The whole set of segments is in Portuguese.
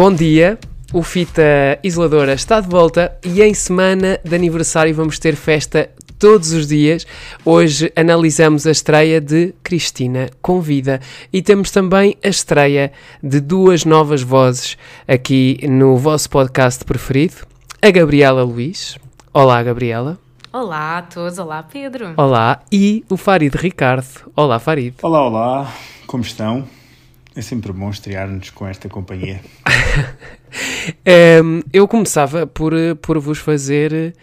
Bom dia, o Fita Isoladora está de volta e em semana de aniversário vamos ter festa todos os dias. Hoje analisamos a estreia de Cristina Convida e temos também a estreia de duas novas vozes aqui no vosso podcast preferido, a Gabriela Luiz. Olá, Gabriela. Olá a todos, olá Pedro. Olá, e o Farid Ricardo. Olá, Farid. Olá, olá, como estão? É sempre bom estrear-nos com esta companhia. um, eu começava por, por vos fazer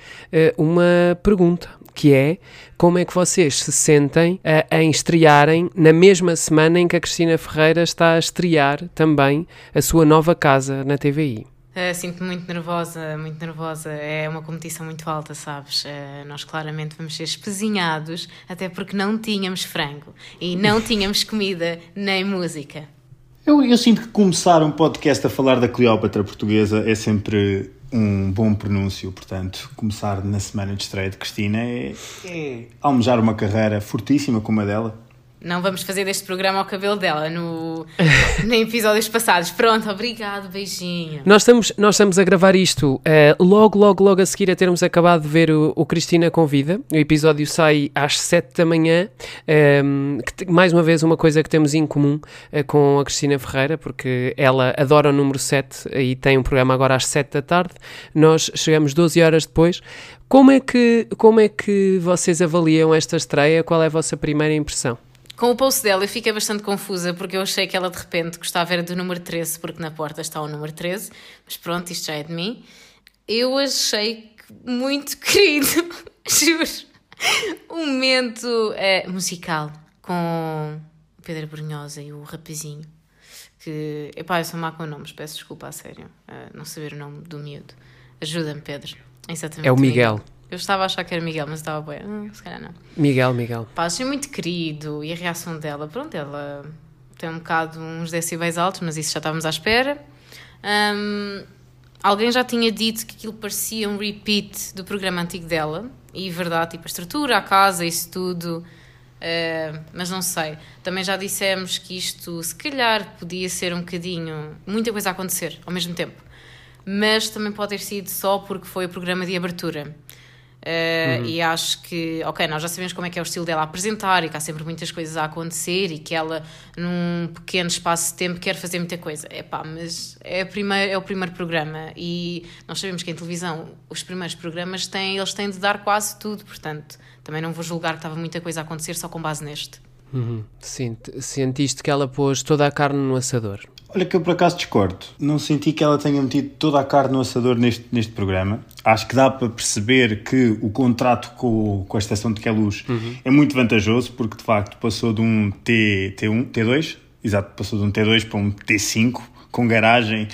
uh, uma pergunta, que é como é que vocês se sentem uh, em estrearem na mesma semana em que a Cristina Ferreira está a estrear também a sua nova casa na TVI? Uh, Sinto-me muito nervosa, muito nervosa. É uma competição muito alta, sabes? Uh, nós claramente vamos ser espezinhados, até porque não tínhamos frango e não tínhamos comida nem música. Eu, eu sinto que começar um podcast a falar da Cleópatra portuguesa é sempre um bom pronúncio, portanto, começar na semana de estreia de Cristina é, é almejar uma carreira fortíssima como a dela. Não vamos fazer deste programa ao cabelo dela no, em episódios passados. Pronto, obrigado, beijinho. Nós estamos, nós estamos a gravar isto uh, logo, logo, logo a seguir a termos acabado de ver o, o Cristina Convida. O episódio sai às 7 da manhã. Um, que, mais uma vez, uma coisa que temos em comum uh, com a Cristina Ferreira, porque ela adora o número 7 e tem um programa agora às 7 da tarde. Nós chegamos 12 horas depois. Como é que, como é que vocês avaliam esta estreia? Qual é a vossa primeira impressão? Com o post dela eu fiquei bastante confusa porque eu achei que ela de repente gostava era do número 13 porque na porta está o número 13, mas pronto, isto já é de mim. Eu achei muito querido, juro, um momento é, musical com Pedro Brunhosa e o rapazinho. Que, epá, eu sou má com nomes, peço desculpa a sério, uh, não saber o nome do miúdo. Ajuda-me, Pedro. Exatamente. É o Miguel. Miguel. Eu estava a achar que era Miguel, mas estava bem. Hum, se calhar não. Miguel, Miguel. Pá, achei muito querido e a reação dela, pronto, ela tem um bocado uns decibéis altos, mas isso já estávamos à espera. Um, alguém já tinha dito que aquilo parecia um repeat do programa antigo dela, e verdade, tipo a estrutura, a casa, isso tudo. Uh, mas não sei. Também já dissemos que isto, se calhar, podia ser um bocadinho. muita coisa a acontecer ao mesmo tempo. Mas também pode ter sido só porque foi o programa de abertura. Uh, uhum. E acho que, ok, nós já sabemos como é que é o estilo dela a apresentar e que há sempre muitas coisas a acontecer e que ela, num pequeno espaço de tempo, quer fazer muita coisa. É pá, mas é, primeiro, é o primeiro programa e nós sabemos que em televisão os primeiros programas têm, eles têm de dar quase tudo, portanto, também não vou julgar que estava muita coisa a acontecer só com base neste. Uhum. Sim, sentiste que ela pôs toda a carne no assador. Olha que eu por acaso discordo. Não senti que ela tenha metido toda a carne no assador neste, neste programa. Acho que dá para perceber que o contrato com, com a estação de Queluz uhum. é muito vantajoso, porque de facto passou de um T, T1, T2, exato, passou de um T2 para um T5, com garagem,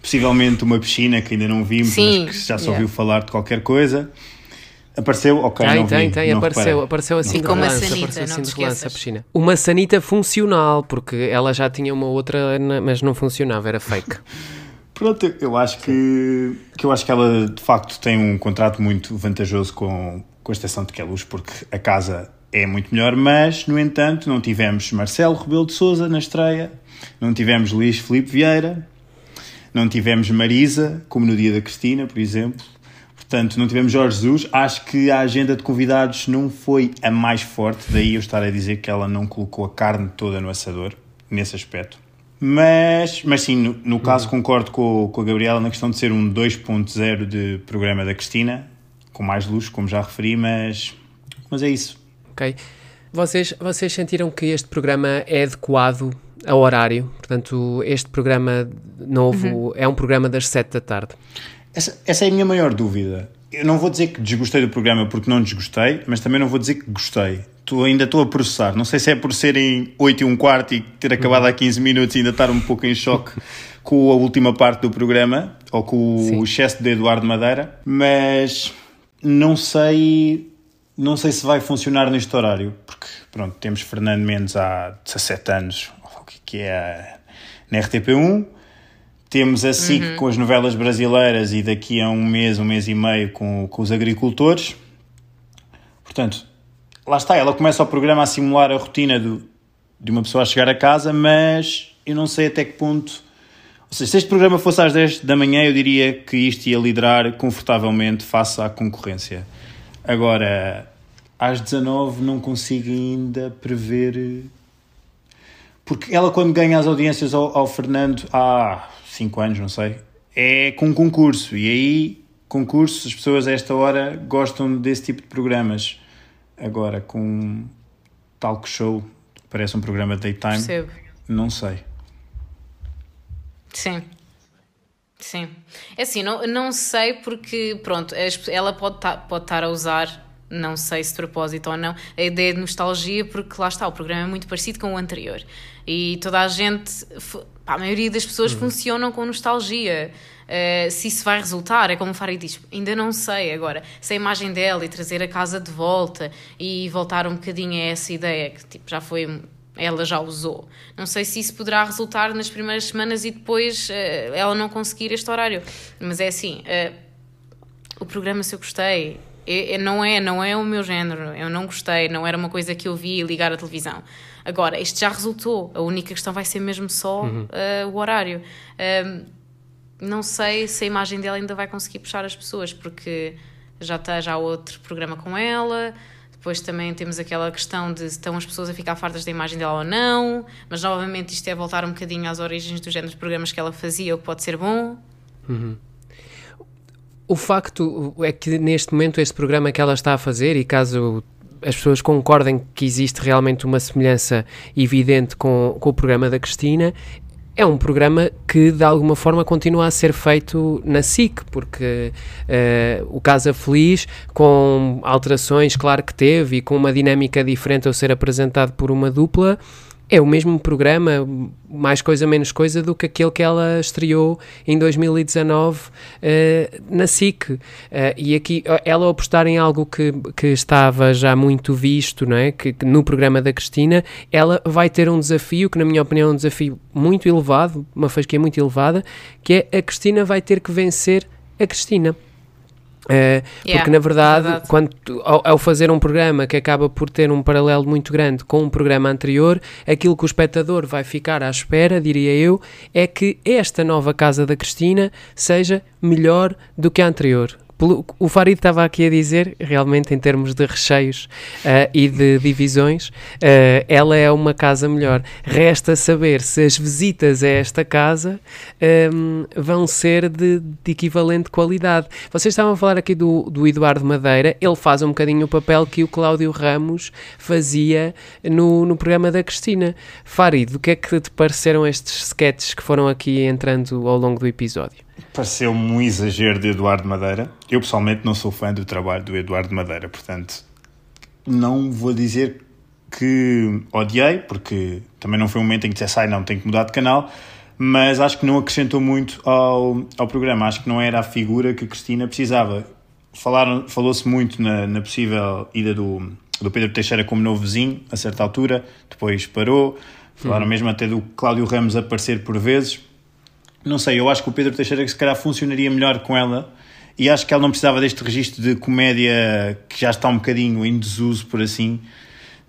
possivelmente uma piscina que ainda não vimos, Sim, mas que já yeah. ouviu falar de qualquer coisa. Apareceu? Ok, tem, não tem, vi, tem, não apareceu, reparei. apareceu assim de relance, sanita, apareceu assim de relance a piscina. Uma sanita funcional, porque ela já tinha uma outra, mas não funcionava, era fake. Pronto, eu acho que, que eu acho que ela de facto tem um contrato muito vantajoso com, com a estação de Queluz, porque a casa é muito melhor, mas no entanto não tivemos Marcelo Rebelo de Souza na estreia, não tivemos Luís Felipe Vieira, não tivemos Marisa, como no dia da Cristina, por exemplo. Portanto, não tivemos Jorge Jesus. Acho que a agenda de convidados não foi a mais forte, daí eu estar a dizer que ela não colocou a carne toda no assador, nesse aspecto. Mas, mas sim, no, no caso concordo com, com a Gabriela na questão de ser um 2.0 de programa da Cristina, com mais luz, como já referi, mas, mas é isso. Ok. Vocês, vocês sentiram que este programa é adequado ao horário? Portanto, este programa novo uhum. é um programa das 7 da tarde. Essa, essa é a minha maior dúvida. Eu não vou dizer que desgostei do programa porque não desgostei, mas também não vou dizer que gostei. Tô, ainda estou a processar. Não sei se é por serem 8 e um quarto e ter acabado há 15 minutos e ainda estar um pouco em choque com a última parte do programa ou com Sim. o excesso de Eduardo Madeira, mas não sei não sei se vai funcionar neste horário, porque pronto, temos Fernando Mendes há 17 anos, o que é na RTP1, temos a SIC uhum. com as novelas brasileiras e daqui a um mês, um mês e meio com, com os agricultores. Portanto, lá está, ela começa o programa a simular a rotina do, de uma pessoa a chegar a casa, mas eu não sei até que ponto Ou seja, se este programa fosse às 10 da manhã, eu diria que isto ia liderar confortavelmente face à concorrência. Agora, às 19 não consigo ainda prever. Porque ela, quando ganha as audiências ao, ao Fernando há 5 anos, não sei, é com um concurso. E aí, concurso, as pessoas a esta hora gostam desse tipo de programas. Agora, com talk show, parece um programa de daytime, Percebo. não sei. Sim. Sim. É assim, não, não sei porque, pronto, ela pode estar pode estar a usar, não sei se de propósito ou não, a ideia de nostalgia, porque lá está, o programa é muito parecido com o anterior. E toda a gente, pá, a maioria das pessoas funcionam com nostalgia. Uh, se isso vai resultar, é como o Farid diz, ainda não sei agora. Se a imagem dela e trazer a casa de volta e voltar um bocadinho a essa ideia que tipo, já foi ela já usou. Não sei se isso poderá resultar nas primeiras semanas e depois eh, ela não conseguir este horário. Mas é assim, eh, o programa se eu gostei, é- é- não é, não é o meu género. Eu não gostei, não era uma coisa que eu vi ligar a televisão. Agora, isto já resultou. A única questão vai ser mesmo só eh, o horário. Não sei se a imagem dela ainda vai conseguir puxar as pessoas, porque já está já outro programa com ela. Depois também temos aquela questão de se estão as pessoas a ficar fartas da imagem dela ou não. Mas novamente isto é voltar um bocadinho às origens do género de programas que ela fazia, o que pode ser bom. O facto é que neste momento este programa que ela está a fazer, e caso as pessoas concordem que existe realmente uma semelhança evidente com, com o programa da Cristina, é um programa que de alguma forma continua a ser feito na SIC, porque eh, o Casa Feliz, com alterações, claro que teve, e com uma dinâmica diferente ao ser apresentado por uma dupla, é o mesmo programa, mais coisa menos coisa, do que aquele que ela estreou em 2019 eh, na SIC. Eh, e aqui ela apostar em algo que, que estava já muito visto, não é? Que, que no programa da Cristina, ela vai ter um desafio, que na minha opinião é um desafio muito elevado, uma fasquia muito elevada, que é a Cristina vai ter que vencer a Cristina. Eh, Yeah, porque na verdade, verdade. quando ao, ao fazer um programa que acaba por ter um paralelo muito grande com um programa anterior, aquilo que o espectador vai ficar à espera, diria eu, é que esta nova casa da Cristina seja melhor do que a anterior. O Farid estava aqui a dizer, realmente em termos de recheios eh, e de divisões, eh, ela é uma casa melhor. Resta saber se as visitas a esta casa ehm, vão ser de, de equivalente qualidade. Vocês estavam a falar aqui do, do Eduardo Madeira, ele faz um bocadinho o papel que o Cláudio Ramos fazia no, no programa da Cristina. Farid, o que é que te pareceram estes sketches que foram aqui entrando ao longo do episódio? Pareceu-me um exagero de Eduardo Madeira. Eu pessoalmente não sou fã do trabalho do Eduardo Madeira, portanto, não vou dizer que odiei, porque também não foi um momento em que dissesse, ai não, tenho que mudar de canal, mas acho que não acrescentou muito ao, ao programa. Acho que não era a figura que a Cristina precisava. Falaram- Falou-se muito na, na possível ida do, do Pedro Teixeira como novo vizinho, a certa altura, depois parou. Falaram mesmo até do Cláudio Ramos aparecer por vezes. Não sei, eu acho que o Pedro Teixeira se calhar funcionaria melhor com ela e acho que ela não precisava deste registro de comédia que já está um bocadinho em desuso, por assim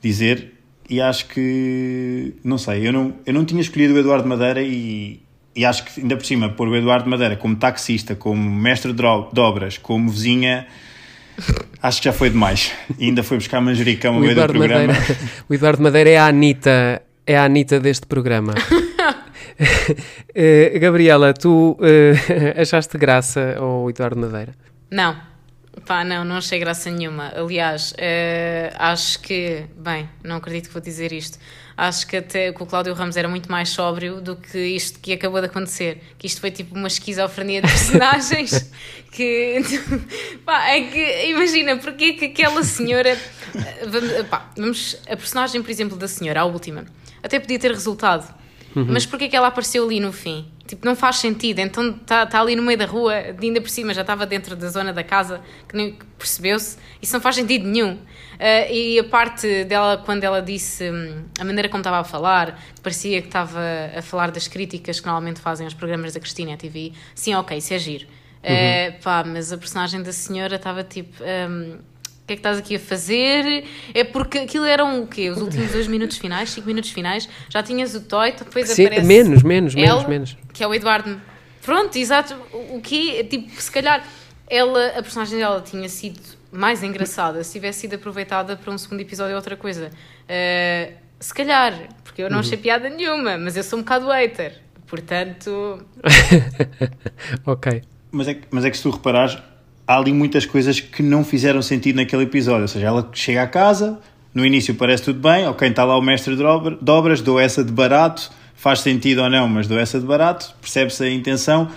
dizer. E acho que, não sei, eu não, eu não tinha escolhido o Eduardo Madeira e, e acho que ainda por cima pôr o Eduardo Madeira como taxista, como mestre de obras, como vizinha, acho que já foi demais. E ainda foi buscar manjericão O meio do Eduardo, programa. Madeira, o Eduardo Madeira é a Anitta, é a Anitta deste programa. Eh, Gabriela, tu eh, achaste graça ao Eduardo Madeira? Não, pá, não, não achei graça nenhuma. Aliás, eh, acho que, bem, não acredito que vou dizer isto. Acho que até que o Cláudio Ramos era muito mais sóbrio do que isto que acabou de acontecer. Que isto foi tipo uma esquizofrenia de personagens que. Pá, é que imagina, porque é que aquela senhora. Vamos, pá, vamos, a personagem, por exemplo, da senhora, a última, até podia ter resultado. Mas porquê que ela apareceu ali no fim? Tipo, não faz sentido. Então está tá ali no meio da rua, ainda por cima já estava dentro da zona da casa, que nem percebeu-se. Isso não faz sentido nenhum. Ah, e a parte dela, quando ela disse hum, a maneira como estava a falar, parecia que estava a falar das críticas que normalmente fazem aos programas da Cristina TV. Sim, ok, isso é giro. Ah, pá, mas a personagem da senhora estava tipo. O que é que estás aqui a fazer? É porque aquilo eram o quê? Os últimos dois minutos finais, cinco minutos finais, já tinhas o Toy, depois Sim, aparece menos, menos, menos, ele, menos. que é o Eduardo. Pronto, exato. O o que tipo, se calhar ela, a personagem dela tinha sido mais engraçada se tivesse sido aproveitada para um segundo episódio ou outra coisa. Uh, se calhar, porque eu não achei piada nenhuma, mas eu sou um bocado hater. Portanto, ok. Mas é, que- mas é que se tu reparares, há ali muitas coisas que não fizeram sentido naquele episódio. Ou seja, ela chega à casa, no início parece tudo bem, ok, está lá o mestre de obra- de obras, dou essa de barato, faz sentido ou não, mas dou essa de barato, percebe-se a intenção,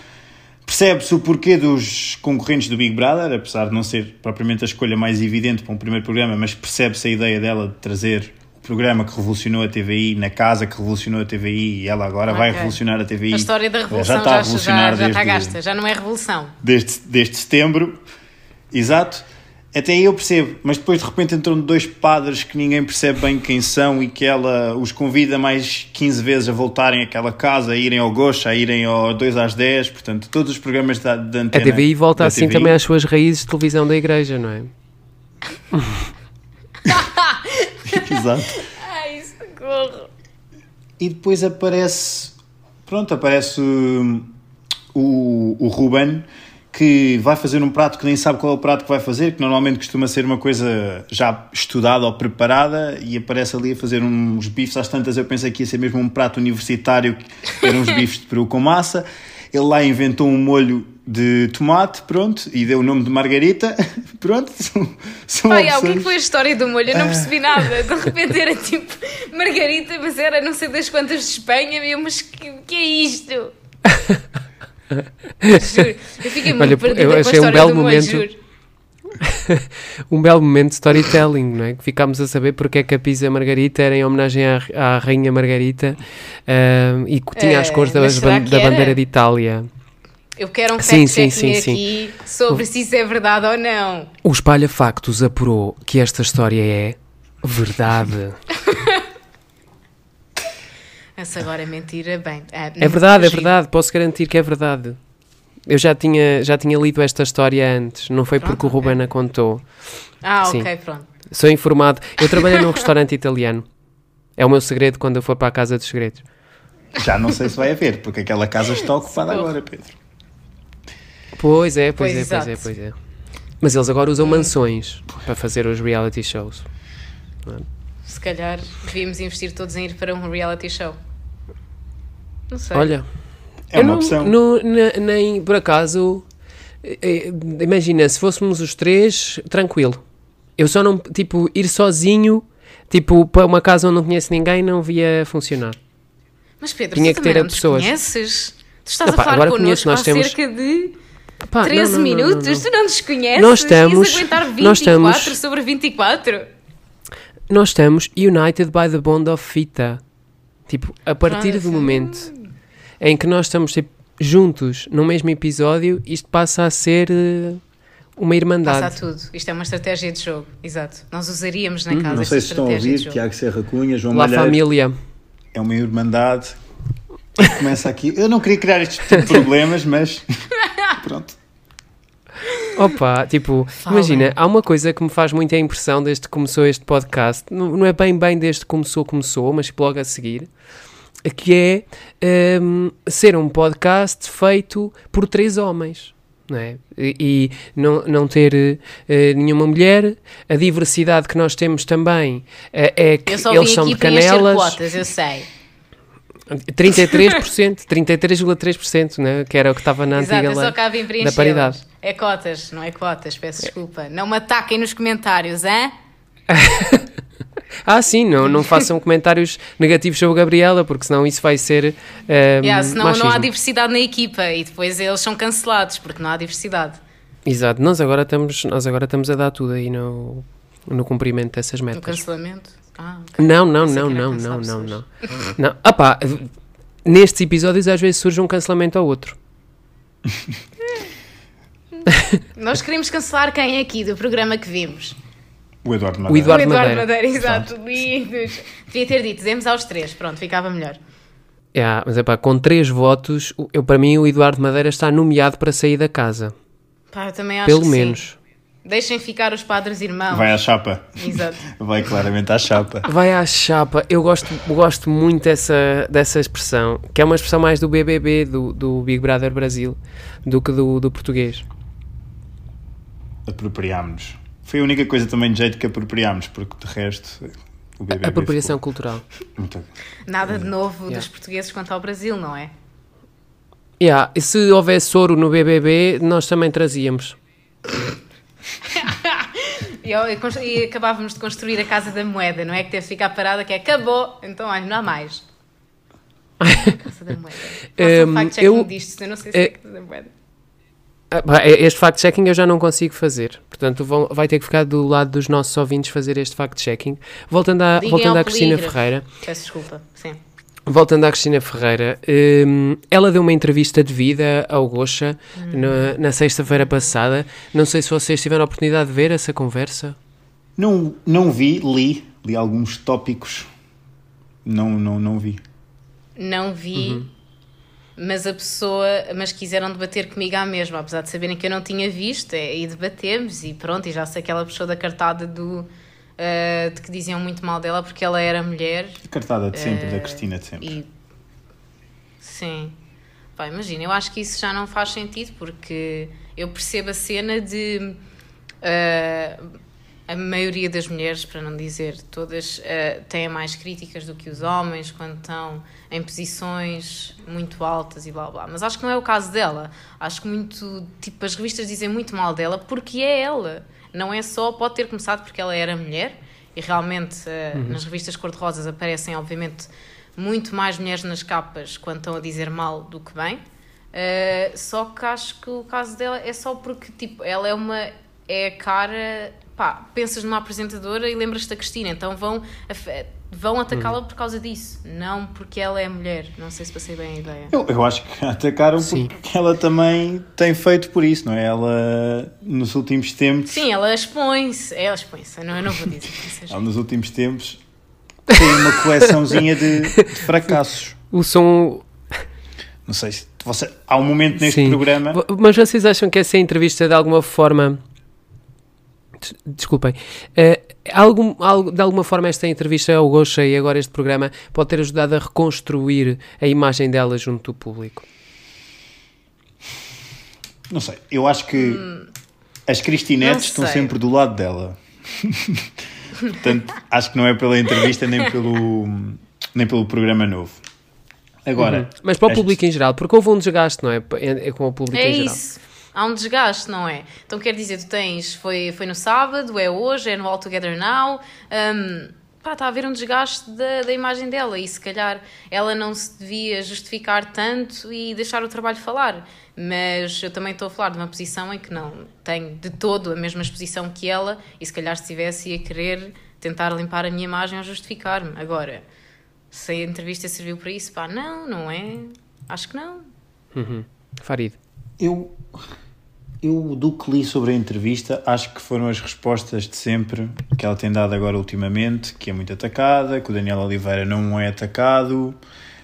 percebe-se o porquê dos concorrentes do Big Brother, apesar de não ser propriamente a escolha mais evidente para um primeiro programa, mas percebe-se a ideia dela de trazer programa que revolucionou a TVI na casa que revolucionou a TVI e ela agora vai Ok. revolucionar a TVI. a história da revolução já está a já, revolucionar já, já está desde- gasta, já não é revolução. desde, desde setembro, exato. Até aí eu percebo, mas depois de repente entram dois padres que ninguém percebe bem quem são e que ela os convida mais 15 vezes a voltarem àquela casa, a irem ao Gocha, a irem ao 2 às 10, portanto, todos os programas da, da A antena. TVI volta assim TVI. também às suas raízes de televisão da igreja, não é? Exato. Ai, socorro. E depois aparece, pronto, aparece hum, o, o Ruben que vai fazer um prato que nem sabe qual é o prato que vai fazer, que normalmente costuma ser uma coisa já estudada ou preparada, e aparece ali a fazer uns bifes às tantas. Eu pensei que ia ser mesmo um prato universitário, que eram uns bifes de peru com massa. Ele lá inventou um molho de tomate, pronto, e deu o nome de Margarita, pronto. São, são Pai, ah, o que é que opções. foi a história do molho? Eu Ah. não percebi nada. De repente era tipo Margarita, mas era não sei das quantas de Espanha. E eu, mas que, que é isto? juro. Eu fiquei muito Olha, perdida eu com a achei um belo do molho, momento. juro. um belo momento de storytelling, não é? Que ficámos a saber porque é que a pizza Margarita era em homenagem à, à Rainha Margarita ahm, e que tinha as Eh, cores da, que da era? bandeira de Itália. Eu quero um Sim, fact-checking sim, sim, sim. aqui sobre se isso é verdade ou não. O Espalha Factos apurou que esta história é verdade. Essa agora é mentira, bem. ah, É não verdade, é verdade, posso garantir que é verdade. Eu já tinha, já tinha lido esta história antes, não foi porque o Pronto, ok. Ruben a contou. Ah, Sim. ok, pronto. Sou informado. Eu trabalhei num restaurante italiano. É o meu segredo quando eu for para a Casa dos Segredos. Já não sei se vai haver, porque aquela casa está ocupada agora, Pedro. Pois é, pois, Pois, é, pois é, pois é. Mas eles agora usam mansões para fazer os reality shows. Se calhar devíamos investir todos em ir para um reality show. Não sei. Olha, É eu uma não, opção. não- ne- nem por acaso. eh, eh, Imagina, se fôssemos os três, tranquilo. Eu só não, tipo, ir sozinho, tipo, para uma casa onde não conheço ninguém, não via funcionar. Mas Pedro, Tinha tu que ter não pessoas. conheces? Tu estás a falar agora connosco conheço, nós há temos- cerca de Pá, não, 13 não, não, não, minutos. não. Tu não nos conheces? Nós estamos- Ias aguentar 24 nós estamos- sobre 24? Nós estamos united by the bond of fita. Tipo, a partir do momento em que nós estamos tipo, juntos no mesmo episódio, isto passa a ser eh, uma irmandade. Passa a tudo. Isto é uma estratégia de jogo. Exato. Nós usaríamos Hum, na casa Não esta sei se estão a estratégia ouvir. Tiago Serra Cunha, João La Malheiro. família. É uma irmandade. Começa aqui. Eu não queria criar estes tipo de problemas, mas pronto. Opa, tipo, Falem. imagina, há uma coisa que me faz muita impressão desde que começou este podcast, não, não é bem bem desde que começou, começou, mas logo a seguir, que é hum, ser um podcast feito por três homens. Não é? E, e não, não ter eh, nenhuma mulher, a diversidade que nós temos também eh, é que Eu só eles vim são aqui de canelas. quotas, eu sei. 33%, 33,3%, né? que era o que estava na Exato, antiga só lei vim da paridade. É cotas, não é cotas, peço desculpa. Não me ataquem nos comentários, hein? Ah, sim, não, não façam comentários negativos sobre a Gabriela, porque senão isso vai ser eh, Yeah, senão não há machismo. diversidade na equipa e depois eles são cancelados porque não há diversidade. Exato, nós agora, estamos, nós agora estamos a dar tudo aí no, no cumprimento dessas No metas. cancelamento. Ah. Não, não, não, não, não, não, não. não. Ah pá, nestes episódios às vezes surge um cancelamento ao outro. Nós queremos cancelar quem é aqui do programa que vimos? O Eduardo O Madeira. Eduardo o Eduardo Madeira. Madeira, exato, lindos. Devia ter dito, dizemos aos três, pronto, ficava melhor. Yeah, mas é pá, com três votos, o- eu, para mim o Eduardo Madeira está nomeado para sair da casa. Pá, eu também acho Pelo que sim. Deixem ficar os padres irmãos. Vai à chapa. Exato. Vai claramente à chapa. Vai à chapa. Eu gosto, gosto muito dessa, dessa expressão, que é uma expressão mais do BBB, do, do Big Brother Brasil, do que do, do português. Apropriámos-nos. Foi a única coisa também de jeito que apropriámos, porque de resto o BBB A apropriação ficou cultural. muito- Nada de novo Yeah. dos portugueses quanto ao Brasil, não é? Yeah, e se houvesse ouro no BBB, nós também trazíamos. E, e acabávamos de construir a Casa da Moeda, não é? Que teve que ficar parada, que é acabou, então olha, não há mais. Casa da Moeda. Faça Um, fact-checking eu- disto, eu não sei se é, eh, Casa da Moeda. Ah, pá, Este fact-checking eu já não consigo fazer. Portanto, vão, vai ter que ficar do lado dos nossos ouvintes fazer este fact-checking. Voltando à, Liguem voltando ao à Cristina polígrafo. Ferreira. Peço desculpa, sim. Voltando à Cristina Ferreira, hum, ela deu uma entrevista de vida ao Gocha na, na sexta-feira passada. Não sei se vocês tiveram a oportunidade de ver essa conversa. Não, não vi, li, li alguns tópicos. Não, não, não vi. Não vi, mas a pessoa, mas quiseram debater comigo à mesma, apesar de saberem que eu não tinha visto, é, e debatemos, e pronto, e já sei que ela puxou da cartada do ah, de que diziam muito mal dela porque ela era mulher cartada de sempre, Eh, da Cristina de sempre. e sim. Pá, imagina, eu acho que isso já não faz sentido porque eu percebo a cena de ah, a maioria das mulheres, para não dizer todas, ah, têm mais críticas do que os homens quando estão em posições muito altas e blá blá. Mas acho que não é o caso dela. Acho que muito, tipo, as revistas dizem muito mal dela porque é ela. Não é só, pode ter começado porque ela era mulher e realmente ah, nas revistas cor-de-rosas aparecem, obviamente, muito mais mulheres nas capas quando estão a dizer mal do que bem. Uh, só que acho que o caso dela é só porque tipo, ela é uma é a cara pá, pensas numa apresentadora e lembras-te da Cristina, então vão, af- vão atacá-la por causa disso, não porque ela é mulher. Não sei se passei bem a ideia. Eu, eu acho que atacaram Sim. porque ela também tem feito por isso, não é? Ela, nos últimos tempos, Sim, ela expõe-se, ela expõe-se, não, eu não vou dizer que seja. ela nos últimos tempos tem uma coleçãozinha de, de fracassos. O som. Não sei se você, há um momento neste Sim. programa. Mas vocês acham que essa entrevista de alguma forma. Des- Desculpem. eh, algum, algo- de alguma forma, esta entrevista ao Gosha e agora este programa pode ter ajudado a reconstruir a imagem dela junto do público? Não sei, eu acho que as Cristinetes estão sempre do lado dela. Portanto, acho que não é pela entrevista nem pelo, nem pelo programa novo. Agora, Uhum. Mas para o este- público em geral, porque houve um desgaste, não é? É, é com o público É em geral. isso. Há um desgaste, não é? Então quer dizer, tu tens, foi, foi no sábado, é hoje, é no All Together Now. hum, pá, está a haver um desgaste da, da imagem dela e se calhar ela não se devia justificar tanto e deixar o trabalho falar. Mas eu também estou a falar de uma posição em que não tenho de todo a mesma exposição que ela e se calhar se tivesse ia querer tentar limpar a minha imagem ou justificar-me. Agora, se a entrevista serviu para isso, pá, não, não é? Acho que não. Uhum. Farid. eu, eu, do que li sobre a entrevista, acho que foram as respostas de sempre que ela tem dado agora ultimamente, que é muito atacada, que o Daniel Oliveira não é atacado,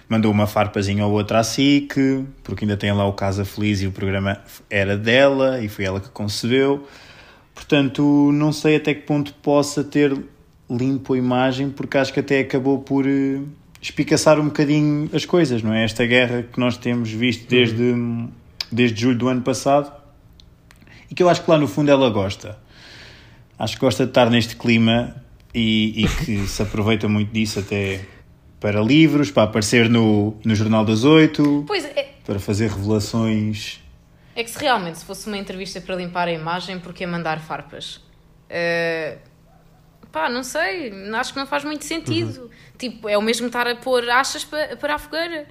mandou uma farpazinha ou outra à SIC, porque ainda tem lá o Casa Feliz e o programa era dela e foi ela que concebeu. Portanto, não sei até que ponto possa ter limpo a imagem, porque acho que até acabou por eh, espicaçar um bocadinho as coisas, não é? Esta guerra que nós temos visto desde, desde julho do ano passado que eu acho que lá no fundo ela gosta. Acho que gosta de estar neste clima e, e que se aproveita muito disso até para livros, para aparecer no, no Jornal das Oito, é, para fazer revelações. É que se realmente se fosse uma entrevista para limpar a imagem, porque mandar farpas? Eh, pá, não sei, acho que não faz muito sentido. Tipo, é o mesmo estar a pôr achas para, para a fogueira.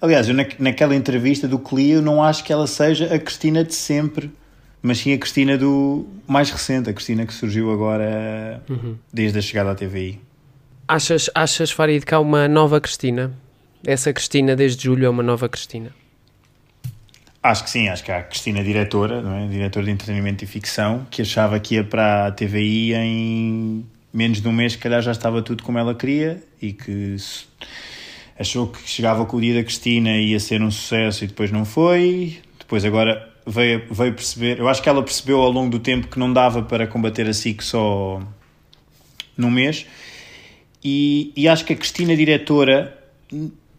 Aliás, eu na, naquela entrevista do eu não acho que ela seja a Cristina de sempre, mas sim a Cristina do mais recente, a Cristina que surgiu agora desde a chegada à TVI. Achas, achas, Farid, que há uma nova Cristina? Essa Cristina desde julho é uma nova Cristina. Acho que sim, acho que há a Cristina diretora, não é? diretora de entretenimento e ficção, que achava que ia para a TVI em menos de um mês, se calhar já estava tudo como ela queria e que achou que chegava com o dia da Cristina e ia ser um sucesso e depois não foi. depois agora veio, veio perceber. Eu acho que ela percebeu ao longo do tempo que não dava para combater a SIC só num mês. E, e acho que a Cristina, diretora,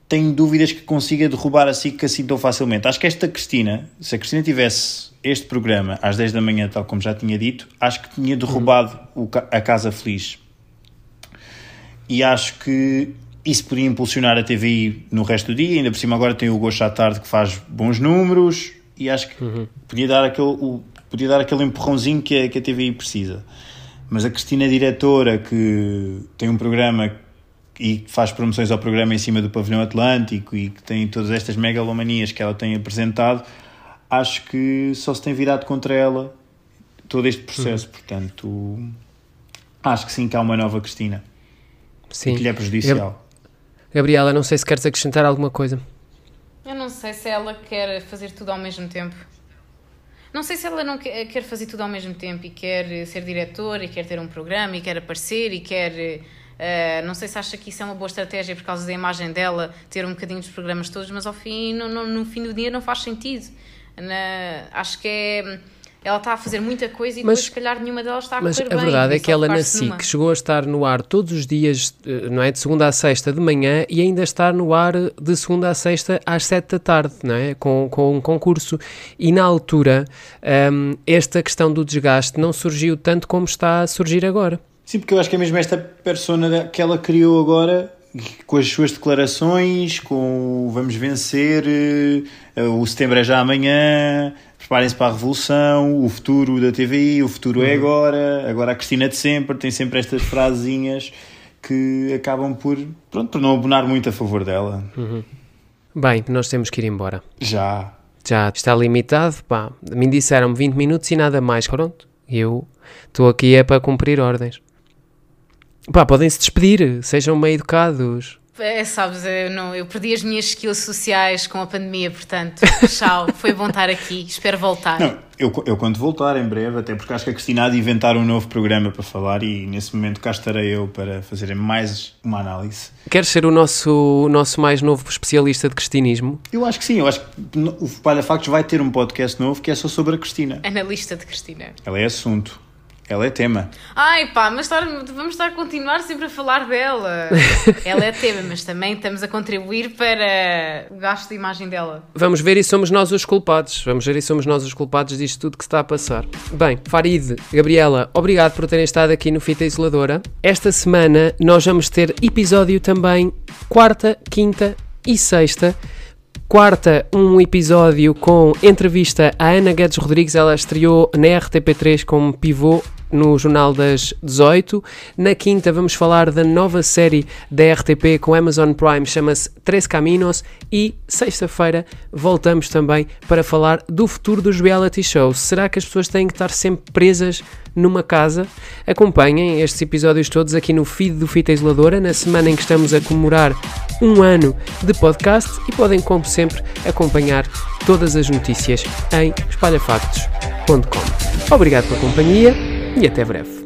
tem dúvidas que consiga derrubar a SIC assim tão facilmente. Acho que esta Cristina, se a Cristina tivesse este programa às 10 da manhã, tal como já tinha dito, acho que tinha derrubado uhum. a Casa Feliz. E acho que isso podia impulsionar a TVI no resto do dia. Ainda por cima, agora tem o Gosto à Tarde que faz bons números e acho que uhum. podia, dar aquele, o, podia dar aquele empurrãozinho que a, que a TVI precisa. Mas a Cristina, diretora, que tem um programa e faz promoções ao programa em cima do Pavilhão Atlântico e que tem todas estas megalomanias que ela tem apresentado, acho que só se tem virado contra ela todo este processo. Uhum. Portanto, acho que sim que há uma nova Cristina. Sim. que lhe é prejudicial. Gabriela, não sei se queres acrescentar alguma coisa. Eu não sei se ela quer fazer tudo ao mesmo tempo. Não sei se ela não quer fazer tudo ao mesmo tempo e quer ser diretora e quer ter um programa e quer aparecer e quer. Uh, não sei se acha que isso é uma boa estratégia por causa da imagem dela ter um bocadinho dos programas todos, mas ao fim, no, no, no fim do dia não faz sentido. Na, acho que é ela está a fazer muita coisa e mas, depois, se calhar, nenhuma delas está a mas correr bem. Mas a verdade é que ela na SIC chegou a estar no ar todos os dias, eh, não é? De segunda a sexta de manhã e ainda está no ar de segunda a sexta às sete da tarde, não é? Com, com um concurso. E na altura, um, esta questão do desgaste não surgiu tanto como está a surgir agora. Sim, porque eu acho que é mesmo esta persona que ela criou agora com as suas declarações, com o vamos vencer, eh, o setembro é já amanhã, preparem-se para a revolução, o futuro da TVI, o futuro é uhum. agora, agora a Cristina de sempre, tem sempre estas frasezinhas que acabam por, pronto, por não abonar muito a favor dela. Uhum. Bem, nós temos que ir embora. Já. Já está limitado, pá. Me disseram 20 minutos e nada mais. Pronto, eu estou aqui é para cumprir ordens. Pá, podem se despedir, sejam meio educados. É, sabes, eu, não, eu perdi as minhas skills sociais com a pandemia, portanto, tchau, foi bom estar aqui, espero voltar. Não, eu, eu quando voltar em breve, até porque acho que a Cristina há de inventar um novo programa para falar e nesse momento cá estarei eu para fazer mais uma análise. Queres ser o nosso, o nosso mais novo especialista de cristinismo? Eu acho que sim, eu acho que o Palha Factos vai ter um podcast novo que é só sobre a Cristina. Analista de Cristina. Ela é assunto. Ela é tema. Ai pá, mas estar, vamos estar a continuar sempre a falar dela. Ela é tema, mas também estamos a contribuir para o gasto de imagem dela. Vamos ver e somos nós os culpados. Vamos ver e somos nós os culpados disto tudo que se está a passar. Bem, Farid, Gabriela, obrigado por terem estado aqui no Fita Isoladora. Esta semana nós vamos ter episódio também quarta, quinta e sexta quarta, um episódio com entrevista à Ana Guedes Rodrigues. Ela estreou na RTP3 como pivô no Jornal das 18. Na quinta vamos falar da nova série da RTP com Amazon Prime, chama-se Três Caminos. E sexta-feira voltamos também para falar do futuro dos reality shows. Será que as pessoas têm que estar sempre presas numa casa? Acompanhem estes episódios todos aqui no feed do Fita Isoladora, na semana em que estamos a comemorar um ano de podcast e podem, como sempre, acompanhar todas as notícias em espalhafactos.com. Obrigado pela companhia e até breve.